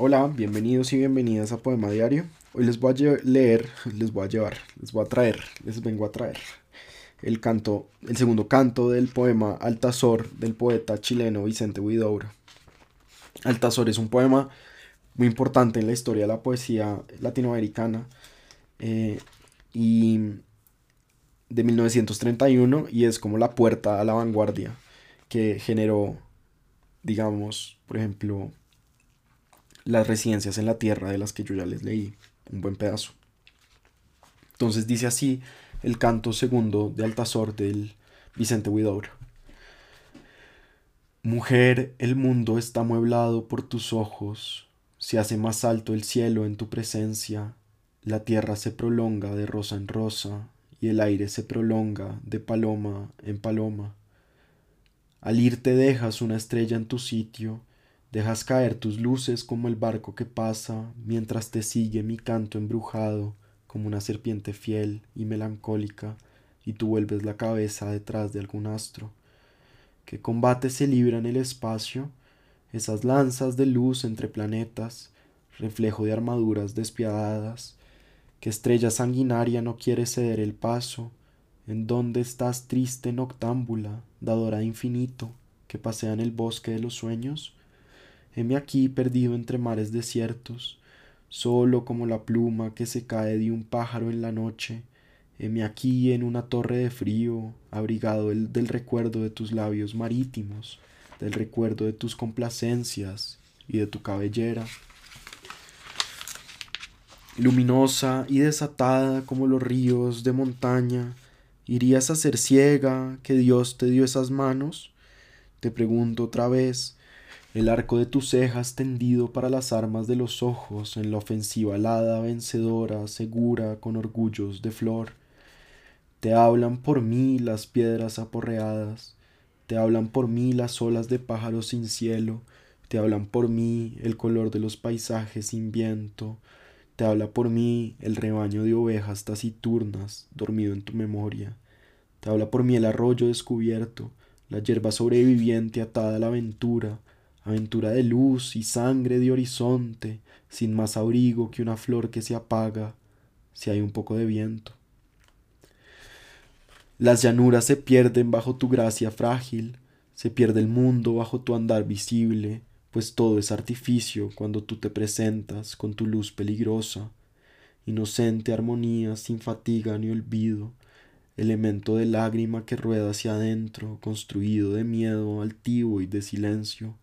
Hola, bienvenidos y bienvenidas a Poema Diario. Hoy les voy a leer, les voy a llevar, les voy a traer, les vengo a traer el canto, el segundo canto del poema Altazor del poeta chileno Vicente Huidobro. Altazor es un poema muy importante en la historia de la poesía latinoamericana eh, y de 1931 y es como la puerta a la vanguardia que generó, digamos, por ejemplo, las residencias en la tierra de las que yo ya les leí un buen pedazo. Entonces dice así el canto segundo de Altazor del Vicente Huidobro. Mujer, el mundo está mueblado por tus ojos, se hace más alto el cielo en tu presencia, la tierra se prolonga de rosa en rosa, y el aire se prolonga de paloma en paloma. Al irte dejas una estrella en tu sitio, dejas caer tus luces como el barco que pasa, mientras te sigue mi canto embrujado, como una serpiente fiel y melancólica, y tú vuelves la cabeza detrás de algún astro. ¿Qué combate se libra en el espacio? Esas lanzas de luz entre planetas, reflejo de armaduras despiadadas, que estrella sanguinaria no quiere ceder el paso, en dónde estás triste noctámbula, dadora de infinito, que pasea en el bosque de los sueños. Heme aquí perdido entre mares desiertos, solo como la pluma que se cae de un pájaro en la noche, heme aquí en una torre de frío, abrigado el, del recuerdo de tus labios marítimos, del recuerdo de tus complacencias y de tu cabellera luminosa y desatada como los ríos de montaña, ¿irías a ser ciega que Dios te dio esas manos? Te pregunto otra vez, el arco de tus cejas tendido para las armas de los ojos en la ofensiva alada, vencedora, segura, con orgullos de flor. Te hablan por mí las piedras aporreadas, te hablan por mí las olas de pájaros sin cielo, te hablan por mí el color de los paisajes sin viento, te habla por mí el rebaño de ovejas taciturnas dormido en tu memoria. Te habla por mí el arroyo descubierto, la hierba sobreviviente atada a la aventura, aventura de luz y sangre de horizonte, sin más abrigo que una flor que se apaga si hay un poco de viento. Las llanuras se pierden bajo tu gracia frágil, se pierde el mundo bajo tu andar visible, pues todo es artificio cuando tú te presentas con tu luz peligrosa, inocente armonía sin fatiga ni olvido, elemento de lágrima que rueda hacia adentro, construido de miedo altivo y de silencio.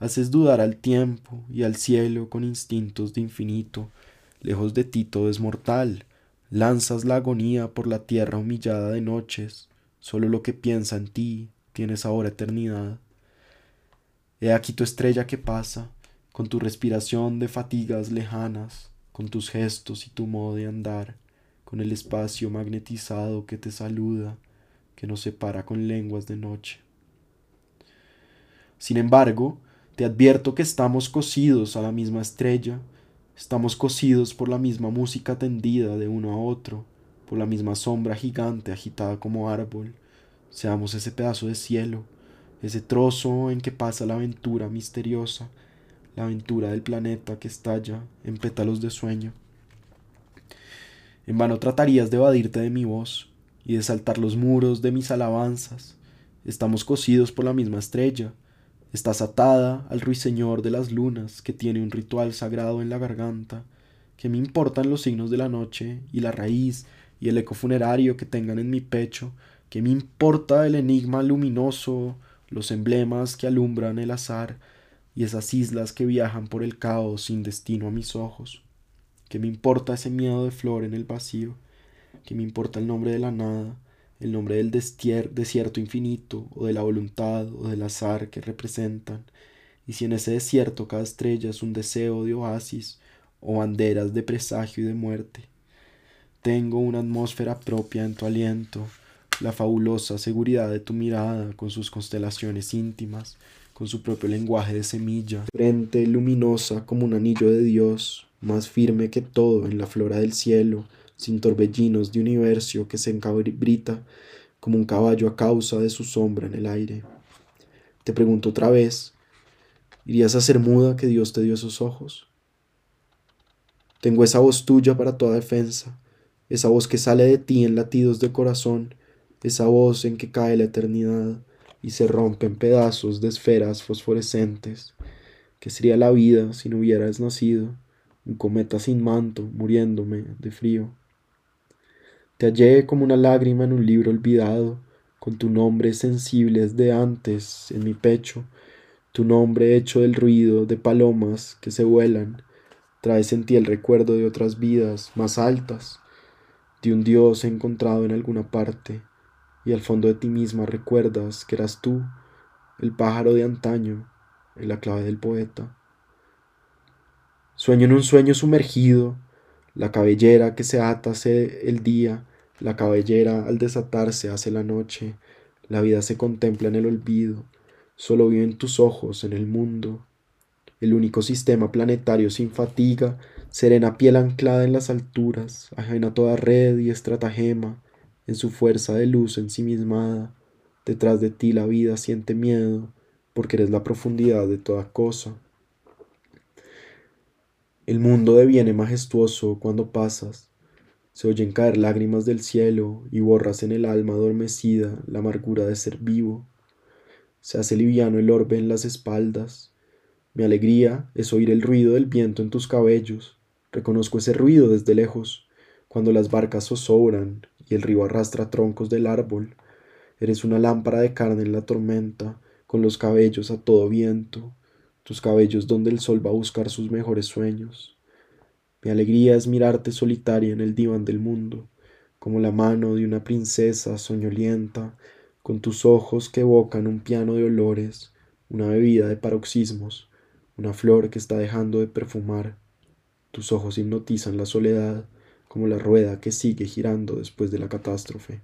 Haces dudar al tiempo y al cielo con instintos de infinito, lejos de ti todo es mortal, lanzas la agonía por la tierra humillada de noches, solo lo que piensa en ti tienes ahora eternidad. He aquí tu estrella que pasa, con tu respiración de fatigas lejanas, con tus gestos y tu modo de andar, con el espacio magnetizado que te saluda, que nos separa con lenguas de noche. Sin embargo, te advierto que estamos cosidos a la misma estrella, estamos cosidos por la misma música tendida de uno a otro, por la misma sombra gigante agitada como árbol, seamos ese pedazo de cielo, ese trozo en que pasa la aventura misteriosa, la aventura del planeta que estalla en pétalos de sueño. En vano tratarías de evadirte de mi voz y de saltar los muros de mis alabanzas. Estamos cosidos por la misma estrella. Estás atada al ruiseñor de las lunas que tiene un ritual sagrado en la garganta. Que me importan los signos de la noche y la raíz y el eco funerario que tengan en mi pecho. Que me importa el enigma luminoso los emblemas que alumbran el azar y esas islas que viajan por el caos sin destino a mis ojos. ¿Qué me importa ese miedo de flor en el vacío? ¿Qué me importa el nombre de la nada, el nombre del desierto infinito, o de la voluntad, o del azar que representan? Y si en ese desierto cada estrella es un deseo de oasis, o banderas de presagio y de muerte. Tengo una atmósfera propia en tu aliento, la fabulosa seguridad de tu mirada con sus constelaciones íntimas, con su propio lenguaje de semilla, frente luminosa como un anillo de Dios, más firme que todo en la flora del cielo, sin torbellinos de universo que se encabrita como un caballo a causa de su sombra en el aire. Te pregunto otra vez, ¿Irías a ser muda que Dios te dio esos ojos? Tengo esa voz tuya para toda defensa, esa voz que sale de ti en latidos de corazón, esa voz en que cae la eternidad y se rompe en pedazos de esferas fosforescentes. ¿Qué sería la vida si no hubieras nacido? Un cometa sin manto, muriéndome de frío. Te hallé como una lágrima en un libro olvidado, con tu nombre sensible desde antes en mi pecho, tu nombre hecho del ruido de palomas que se vuelan, traes en ti el recuerdo de otras vidas más altas, de un Dios encontrado en alguna parte, y al fondo de ti misma recuerdas que eras tú, el pájaro de antaño, en la clave del poeta. Sueño en un sueño sumergido, la cabellera que se ata el día, la cabellera al desatarse hace la noche, la vida se contempla en el olvido, solo viven tus ojos en el mundo. El único sistema planetario sin fatiga, serena piel anclada en las alturas, ajena toda red y estratagema, en su fuerza de luz ensimismada. Detrás de ti la vida siente miedo, porque eres la profundidad de toda cosa. El mundo deviene majestuoso cuando pasas. Se oyen caer lágrimas del cielo y borras en el alma adormecida la amargura de ser vivo. Se hace liviano el orbe en las espaldas. Mi alegría es oír el ruido del viento en tus cabellos. Reconozco ese ruido desde lejos, cuando las barcas zozobran y el río arrastra troncos del árbol. Eres una lámpara de carne en la tormenta, con los cabellos a todo viento, tus cabellos donde el sol va a buscar sus mejores sueños. Mi alegría es mirarte solitaria en el diván del mundo, como la mano de una princesa soñolienta con tus ojos que evocan un piano de olores, una bebida de paroxismos, una flor que está dejando de perfumar. Tus ojos hipnotizan la soledad, como la rueda que sigue girando después de la catástrofe.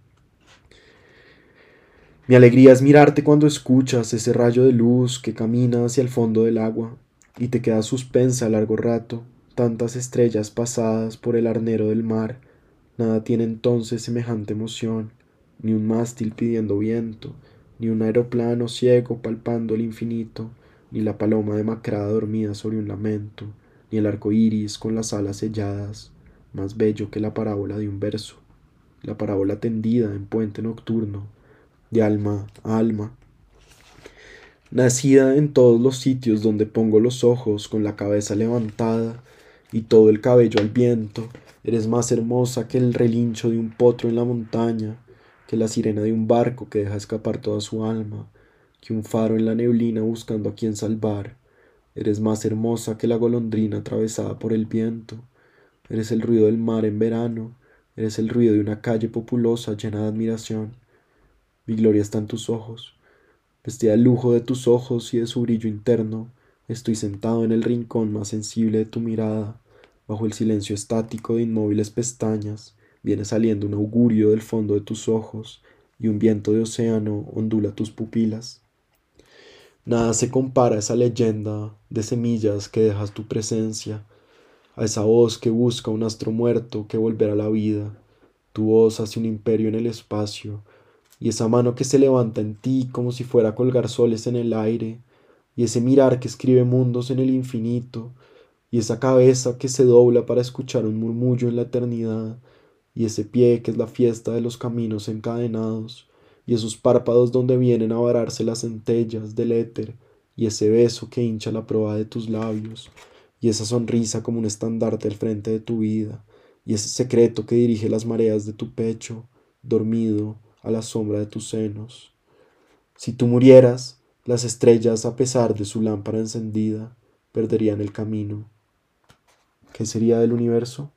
Mi alegría es mirarte cuando escuchas ese rayo de luz que camina hacia el fondo del agua y te quedas suspensa a largo rato, tantas estrellas pasadas por el arnero del mar, nada tiene entonces semejante emoción ni un mástil pidiendo viento, ni un aeroplano ciego palpando el infinito, ni la paloma demacrada dormida sobre un lamento, ni el arco iris con las alas selladas, más bello que la parábola de un verso, la parábola tendida en puente nocturno, de alma a alma. Nacida en todos los sitios donde pongo los ojos con la cabeza levantada y todo el cabello al viento, eres más hermosa que el relincho de un potro en la montaña, que la sirena de un barco que deja escapar toda su alma, que un faro en la neblina buscando a quien salvar. Eres más hermosa que la golondrina atravesada por el viento. Eres el ruido del mar en verano. Eres el ruido de una calle populosa llena de admiración. Mi gloria está en tus ojos. Vestida al lujo de tus ojos y de su brillo interno, estoy sentado en el rincón más sensible de tu mirada, bajo el silencio estático de inmóviles pestañas, viene saliendo un augurio del fondo de tus ojos y un viento de océano ondula tus pupilas. Nada se compara a esa leyenda de semillas que dejas tu presencia, a esa voz que busca un astro muerto que volverá a la vida. Tu voz hace un imperio en el espacio, y esa mano que se levanta en ti como si fuera a colgar soles en el aire, y ese mirar que escribe mundos en el infinito, y esa cabeza que se dobla para escuchar un murmullo en la eternidad, y ese pie que es la fiesta de los caminos encadenados, y esos párpados donde vienen a vararse las centellas del éter, y ese beso que hincha la proa de tus labios, y esa sonrisa como un estandarte al frente de tu vida, y ese secreto que dirige las mareas de tu pecho, dormido a la sombra de tus senos. Si tú murieras, las estrellas, a pesar de su lámpara encendida, perderían el camino. ¿Qué sería del universo?